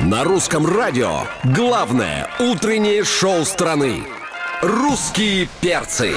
На русском радио главное утреннее шоу страны. Русские перцы.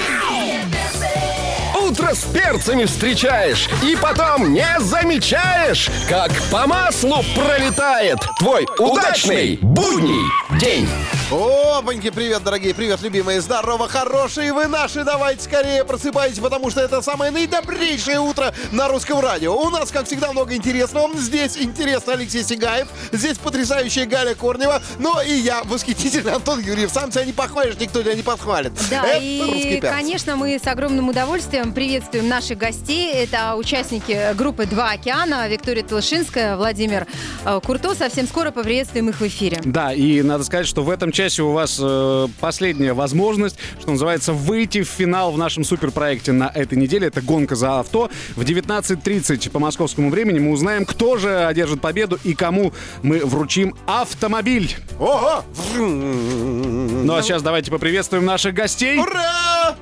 Утро с перцами встречаешь и потом не замечаешь, как по маслу пролетает твой удачный будний день. Опаньки, привет, дорогие, привет, любимые, здорово, хорошие вы наши, давайте скорее просыпайтесь, потому что это самое наидобрейшее утро на русском радио. У нас, как всегда, много интересного. Здесь интересно Алексей Сигаев, здесь потрясающая Галя Корнева, ну и я, восхитительный Антон Юрьев. Сам тебя не похвалишь, никто тебя не подхвалит. Да, это и, конечно, мы с огромным удовольствием приветствуем наших гостей. Это участники группы «Два океана», Виктория Толышинская, Владимир э, Курто. Совсем скоро поприветствуем их в эфире. Да, и надо сказать, что в этом часе у вас э, последняя возможность, что называется, выйти в финал в нашем суперпроекте на этой неделе. Это гонка за авто. В 19.30 по московскому времени мы узнаем, кто же одержит победу и кому мы вручим автомобиль. Ого! Ну а сейчас давайте поприветствуем наших гостей. Ура!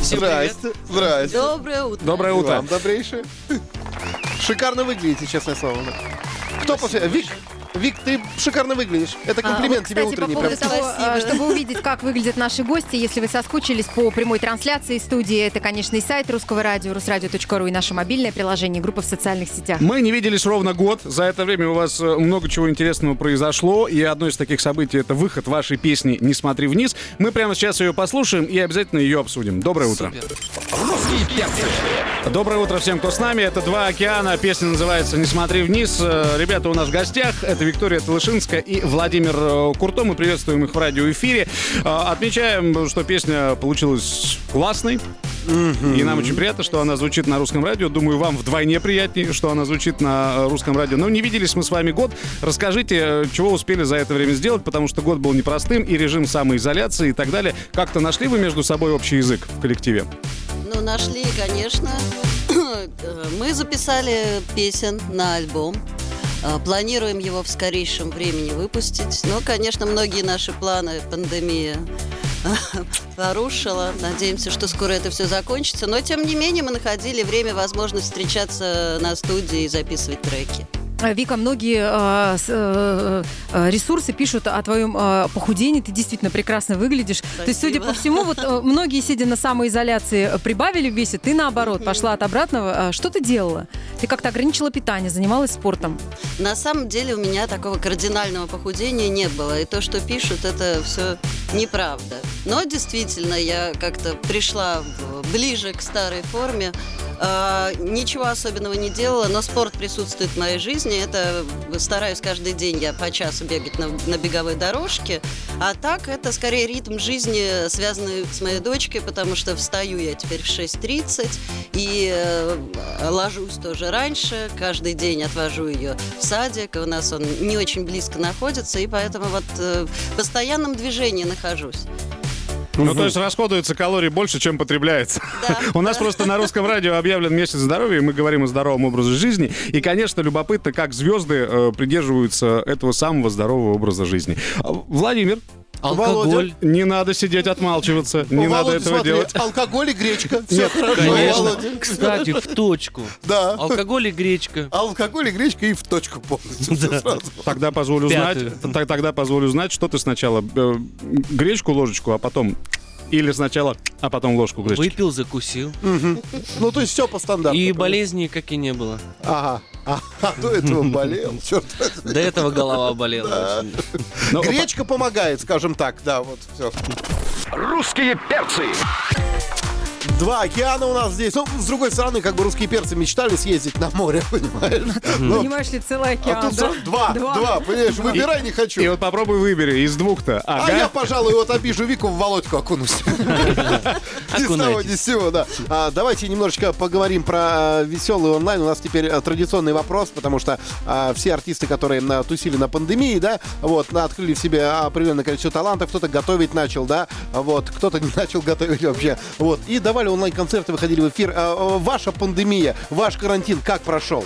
Всем привет. Здрасте, здрасте. Доброе утро. Доброе И утро. Вам добрейшее. Шикарно выглядите, честное слово. Кто после... Вик, Вик, ты шикарно выглядишь. Это А, комплимент вот, тебе кстати, утренний. по поводу прям. того, Спасибо. э, чтобы увидеть, как выглядят наши гости, если вы соскучились по прямой трансляции студии, это, конечно, и сайт Русского радио, русрадио.ру и наше мобильное приложение, группа в социальных сетях. Мы не виделись ровно год. За это время у вас э, много чего интересного произошло. И одно из таких событий — это выход вашей песни «Не смотри вниз». Мы прямо сейчас ее послушаем и обязательно ее обсудим. Доброе утро. Супер. Русские перцы. Доброе утро всем, кто с нами. Это «Два океана». Песня называется «Не смотри вниз». Э, Ребята у нас в гостях. Это Виктория Талышинская и Владимир э, Курто. Мы приветствуем их в радиоэфире. Э, Отмечаем, что песня получилась классной. И нам очень приятно, что она звучит на русском радио. Думаю, вам вдвойне приятнее, что она звучит на э, русском радио. Но не виделись мы с вами год. Расскажите, чего успели за это время сделать, потому что год был непростым, и режим самоизоляции и так далее. Как-то нашли вы между собой общий язык в коллективе? Ну, нашли, конечно. Мы записали песен на альбом. Э, Планируем его в скорейшем времени выпустить. Но, конечно, многие наши планы пандемия порушила. Надеемся, что скоро это все закончится. Но, тем не менее, мы находили время, возможность встречаться на студии и записывать треки. Э, Вика, многие э, э, ресурсы пишут о твоем похудении. Ты действительно прекрасно выглядишь. То есть, судя Спасибо. по всему, вот многие, сидя на самоизоляции, прибавили в весе. Ты, наоборот, пошла от обратного. Что ты делала? Ты как-то ограничила питание, занималась спортом. На самом деле у меня такого кардинального похудения не было. И то, что пишут, это все неправда. Но действительно, я как-то пришла ближе к старой форме. А, ничего особенного не делала, но спорт присутствует в моей жизни. Это стараюсь каждый день я по часу бегать на, на беговой дорожке. А так это скорее ритм жизни, связанный с моей дочкой, потому что встаю я теперь в 6.30 и э, ложусь тоже раньше. Каждый день отвожу ее в садик. У нас он не очень близко находится, и поэтому вот э, в постоянном движении нахожусь. Ну, то есть расходуется калорий больше, чем потребляется. Да, У нас просто на русском радио объявлен месяц здоровья, и мы говорим о здоровом образе жизни. И, конечно, любопытно, как звезды э, придерживаются этого самого здорового образа жизни. А, Владимир, Володя. не надо сидеть отмалчиваться, не О, надо Володя, этого смотри, делать. алкоголь и гречка. Все Нет, хорошо, Конечно. Володя. Кстати, в точку. Да. Алкоголь и гречка. Алкоголь и гречка и в точку полностью. Всё сразу. Тогда позволю знать, Пятую. т- тогда позволю знать, что ты сначала э, гречку ложечку, а потом или сначала, а потом ложку гречки. Выпил, закусил. Ну, то есть все по стандарту. И болезней как и не было. Ага. А, а до этого болел. Черт. До этого голова болела. очень. Ну, Гречка помогает, скажем так. Да, вот все. Русские перцы. Два океана у нас здесь. Ну, с другой стороны, как бы русские перцы мечтали съездить на море, понимаешь? Ну, Понимаешь ли, целый а океан, тут да? сразу два, два, понимаешь, выбирай не И хочу. вот попробуй выбери из двух-то. А Ага. я, пожалуй, вот обижу Вику в Володьку окунусь. Ни с того, ни с сего, да. А, Давайте немножечко поговорим про э, веселый онлайн. У нас теперь э, традиционный вопрос, потому что а, все артисты, которые на- тусили на пандемии, да, вот, на- открыли в себе определенное количество талантов, кто-то готовить начал, да, вот, кто-то не начал готовить вообще, вот, и давали онлайн-концерты, выходили в эфир. А, э, Ваша пандемия, ваш карантин как прошел?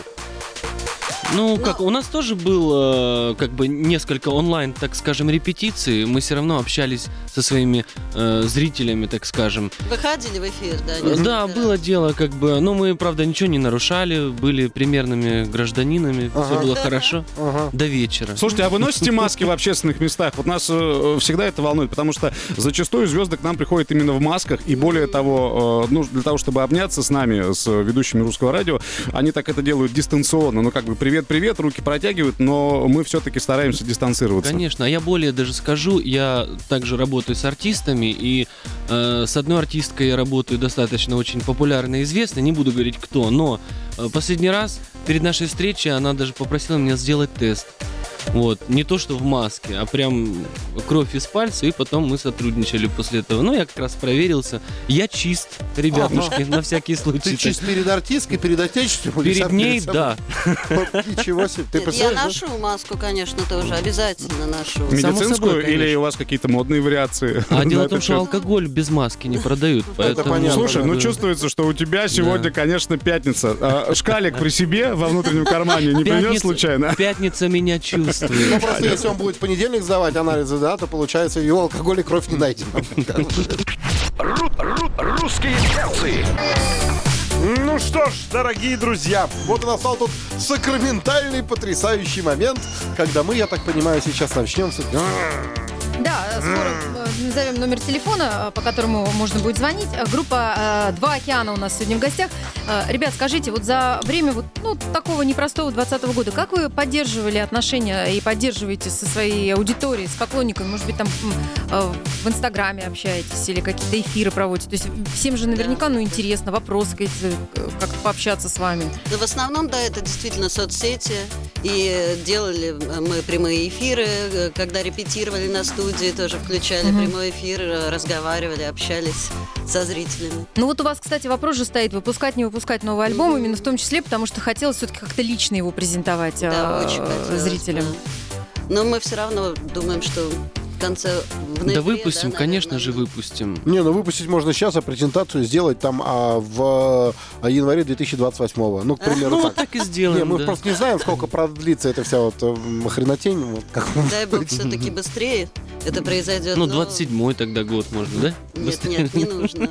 Ну, как, у нас тоже было как бы несколько онлайн, так скажем, репетиций. Мы все равно общались со своими э, зрителями, так скажем. Выходили в эфир, да? Э, Да, раз. было дело, как бы, но мы, правда, ничего не нарушали, были примерными гражданинами, все Ага. было хорошо Ага. до вечера. Слушайте, а вы носите маски в общественных местах? Вот нас э, всегда это волнует, потому что зачастую звезды к нам приходят именно в масках, и более того, э, ну, для того, чтобы обняться с нами, с ведущими русского радио, они так это делают дистанционно. Ну, как бы привет-привет, руки протягивают, но мы все-таки стараемся дистанцироваться. Конечно, а я более даже скажу, я также работаю с артистами, и э, с одной артисткой я работаю достаточно очень популярной и известной, не буду говорить кто, но э, последний раз перед нашей встречей она даже попросила меня сделать тест. Вот, не то что в маске, а прям кровь из пальца, и потом мы сотрудничали после этого. Ну, я как раз проверился. Я чист, ребятушки, на всякий случай. Ты чист перед артисткой, перед отечеством? Перед ней, да. Ничего себе. Ты я ношу маску, конечно, тоже. Обязательно ношу. Медицинскую или у вас какие-то модные вариации? А дело в том, что алкоголь без маски не продают. Слушай, ну чувствуется, что у тебя сегодня, конечно, пятница. А, шкалик при себе во внутреннем кармане не принес Пятница- случайно? Пятница меня Ну, просто если он будет в понедельник сдавать анализы, да, то получается его алкоголь и кровь не ру- Русские перцы. Ну что ж, дорогие друзья, вот и настал тут сакраментальный, потрясающий момент, когда мы, я так понимаю, сейчас начнем с... Да, скоро э, назовем номер телефона, э, по которому можно будет звонить. Э, Группа «Два океана» у нас сегодня в гостях. Ребят, скажите, вот за время вот ну, такого непростого 20 года, как вы поддерживали отношения и поддерживаете со своей аудиторией, с поклонниками? Может быть, там в Инстаграме общаетесь или какие-то эфиры проводите? То есть всем же наверняка, ну, интересно, вопросы как-то пообщаться с вами. Но в основном, да, это действительно соцсети. И делали мы прямые эфиры, э, когда репетировали на студии, тоже включали Мгм. прямой эфир, э, разговаривали, общались со зрителями. Ну вот у вас, кстати, вопрос же стоит, выпускать, не выпускать новый альбом, именно в том числе, потому что хотелось все-таки как-то лично его презентовать Да, э, очень хотелось, зрителям. да. Но мы все равно думаем, что в конце в ноябре, Да выпустим, да, конечно наверное, же выпустим. Не, ну выпустить можно сейчас, а презентацию сделать там а, в а, январе 2028 Ну, к примеру, Ну, так. вот так и Не, сделаем, мы да. просто не знаем, сколько продлится эта вся вот э, хренотень. Вот, как Дай бог все-таки быстрее это произойдет. Ну, но- 27-й тогда год можно, да? Нет, нет, не нужно.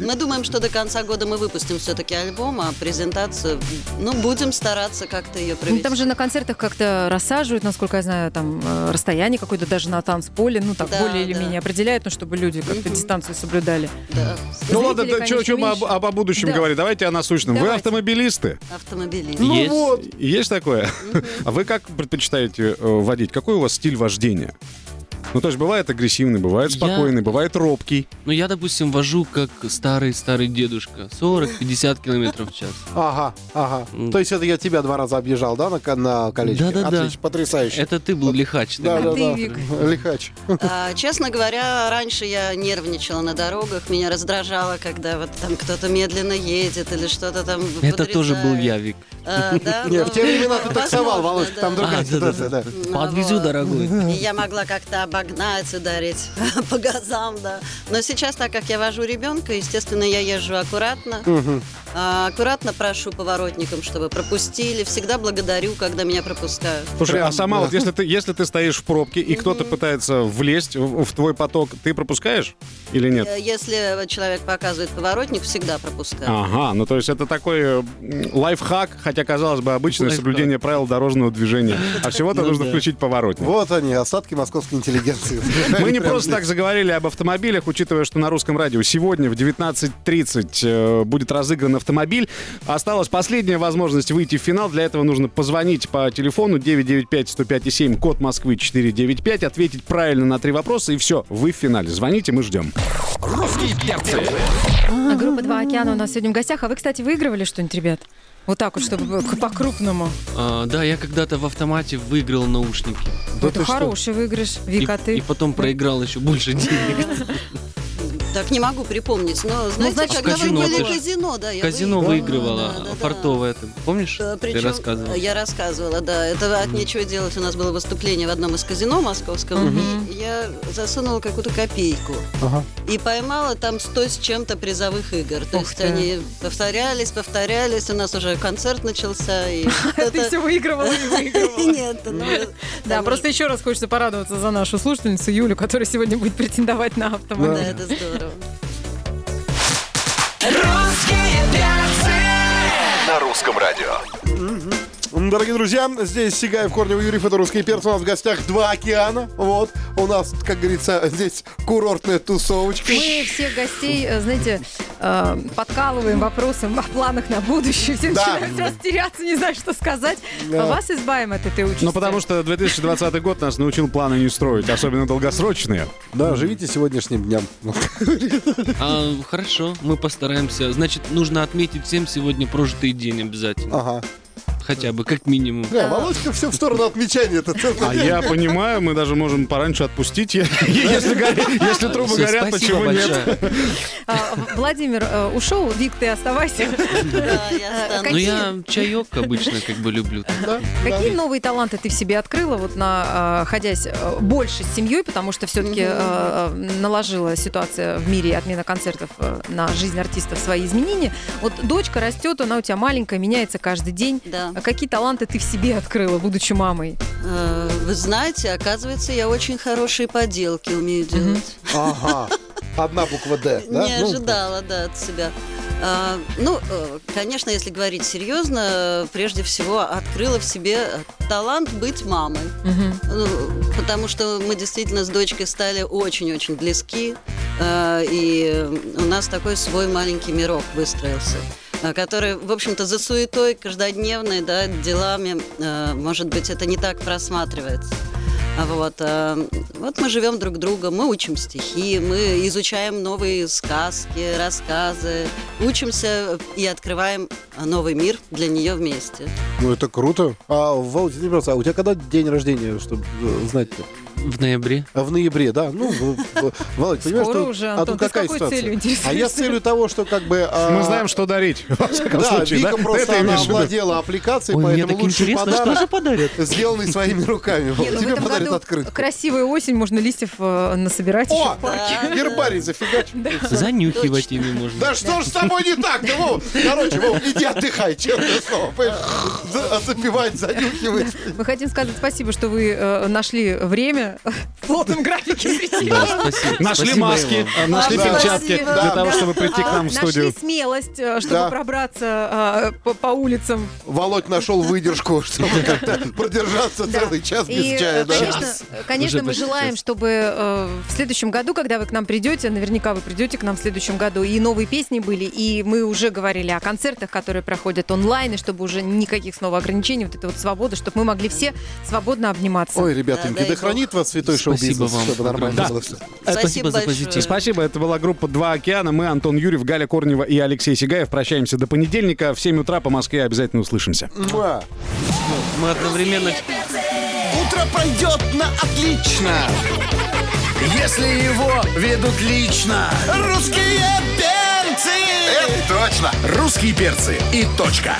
Мы думаем, что до конца года мы выпустим все-таки альбом, а презентацию, ну, будем стараться как-то ее Ну, провести. там же на концертах как-то рассаживают, насколько я знаю, там э, расстояние какое-то даже на танцполе, ну так Да, более или да. менее определяют, ну чтобы люди как-то Мгм. дистанцию соблюдали. Да, Ну ладно, да, что мы об, об- о будущем Да. говорим? Давайте о насущном. Вы Давайте. автомобилисты? автомобилист. Ну Есть. вот. Есть такое? А вы как предпочитаете э, водить? Какой у вас стиль вождения? Ну, то есть бывает агрессивный, бывает Я- спокойный, бывает робкий. Ну, я, допустим, вожу как старый-старый дедушка. 40-50 километров в час. Ага, ага. М. То есть это я тебя два раза объезжал, да, на, на колечке? Да-да-да. Отлично, потрясающе. Это ты был лихач. Да, тогда. да, ты, да. Вик. Лихач. А, честно говоря, раньше я нервничала на дорогах, меня раздражало, когда вот там кто-то медленно едет или что-то там Это тоже был я, Вик. А, да, Не, ну, в те времена ты таксовал, Володь, да. там другая А, ситуация, да. Ну, Подвезу, дорогой. И я могла как-то обогнать, ударить по газам, да. Но сейчас, так как я вожу ребенка, естественно, я езжу аккуратно. А, аккуратно прошу поворотникам, чтобы пропустили. Всегда благодарю, когда меня пропускают. Слушай, Прям, а сама да. вот если ты, если ты стоишь в пробке и кто-то пытается влезть в, в твой поток, ты пропускаешь или нет? Э, Если человек показывает поворотник, всегда пропускаю. Ага, ну то есть это такой э, лайфхак, хотя, казалось бы, обычное Лайфхак. соблюдение правил дорожного движения. А всего-то Ну нужно включить поворотник. Вот они, остатки московской интеллигенции. Мы не просто так заговорили об автомобилях, учитывая, что на русском радио сегодня в 19.30 э, будет разыгран автомобиль. Осталась последняя возможность выйти в финал. Для этого нужно позвонить по телефону 995-105-7, код Москвы 495, ответить правильно на три вопроса, и все, вы в финале. Звоните, мы ждем. Русские перцы. А группа «Два океана» у нас сегодня в гостях. А вы, кстати, выигрывали что-нибудь, ребят? Вот так вот, чтобы по- по-крупному. А, да, я когда-то в автомате выиграл наушники. Да Это ты что? хороший выигрыш. И, Вика, ты? и потом проиграл еще больше денег. Так не могу припомнить, но знаете, значит, когда казино вы были ты казино, да, я Казино выигрывала, Да, да, да. фартовое. Ты помнишь? Э, Ты Причем рассказывал. я рассказывала, да. Это от нечего делать. У нас было выступление в одном из казино московском. И я засунула какую-то копейку. Ага. И поймала там 100 с чем-то призовых игр. То Ух есть ты. они повторялись, повторялись. У нас уже концерт начался. И Ты все выигрывала и выигрывала. Нет, ну, Да, просто еще раз хочется порадоваться за нашу слушательницу Юлю, которая сегодня будет претендовать на Да, автомобиль. это здорово. На русском радио. М, Дорогие друзья, здесь Сигаев, Корнев, Юрьев, это «Русские перцы». У нас в гостях два океана. Вот. У нас, как говорится, здесь курортная тусовочка. Мы всех гостей, э, знаете, э, подкалываем вопросом о планах на будущее. Все Да. начинают растеряться, не знаю, что сказать. Да. А Вас избавим от этой участи. Ну, потому что 2020 год нас научил планы не строить, особенно долгосрочные. Да, живите сегодняшним днем. А, хорошо, мы постараемся. Значит, нужно отметить всем сегодня прожитый день обязательно. Ага. Хотя бы, как минимум. Да, Володька все в сторону отмечания. Это А день. я понимаю, мы даже можем пораньше отпустить, если трубы горят, спасибо почему нет? А, Владимир э, ушел, Вик, ты оставайся. Да, я останусь. Ну, я чаек обычно как бы люблю. Да, Какие новые таланты ты в себе открыла, вот на, э, ходясь э, больше с семьей, потому что все-таки наложила ситуация в мире отмена концертов э, на жизнь артистов свои изменения. Вот дочка растет, она у тебя маленькая, меняется каждый день. Да. А какие таланты ты в себе открыла, будучи мамой? Э, Вы знаете, оказывается, я очень хорошие поделки умею делать. Ага. Одна буква «Д». да? Не Ну, ожидала, да, от себя. А, ну, э, конечно, если говорить серьезно, прежде всего открыла в себе талант быть мамой. Мгм. Ну, потому что мы действительно с дочкой стали очень-очень близки, э, и у нас такой свой маленький мирок выстроился который, в общем-то, за суетой каждодневной, да, делами, э, может быть, это не так просматривается. Вот, э, вот мы живем друг друга, мы учим стихи, мы изучаем новые сказки, рассказы, учимся и открываем новый мир для нее вместе. Ну, это круто. А, пожалуйста, а у тебя когда день рождения, чтобы э, знать В ноябре. А в ноябре, да. Ну, Володь, понимаешь, Скоро что- уже, а Антон, тут ты с какая какой ситуация? целью А я с целью того, что как бы... а, Мы знаем, что дарить, Да, случае. Вика да? просто Это она овладела аппликацией, Ой, поэтому так лучший интересно, что подарок, же подарят? сделанный своими руками. Ну Тебе подарят открытку. красивая осень, можно листьев э, насобирать О, в парке. Да. гербарий зафигач. Занюхивать ими можно. Да что ж с тобой не так-то, Вов? Короче, Вов, иди отдыхай, честное слово. Запивать, занюхивать. Мы хотим сказать спасибо, что вы э, нашли время в плотном графике прийти. Нашли маски, нашли перчатки для того, чтобы прийти к А, нам в студию. Нашли смелость, э, чтобы пробраться э, по, улицам. Володь нашел выдержку, чтобы как-то продержаться целый час без чая, э, да? конечно, мы желаем, чтобы э, в следующем году, когда вы к нам придете, наверняка вы придете к нам в следующем году, и новые песни были, и мы уже говорили о концертах, которые проходят онлайн, и чтобы уже никаких снова ограничений, вот этой вот свободы, чтобы мы могли все свободно обниматься. Ой, ребятоньки, да хранит вас святой Спасибо шоу-бизнес, вам. чтобы нормально Да. было все. Спасибо за большое. позитив. Спасибо, это была группа «Два океана». Мы, Антон Юрьев, Галя Корнева и Алексей Сигаев. Прощаемся до понедельника. В 7 утра по Москве обязательно услышимся. Муа. Мы одновременно Утро пройдет на отлично, если его ведут лично. Русские перцы! Это точно! Русские перцы и точка.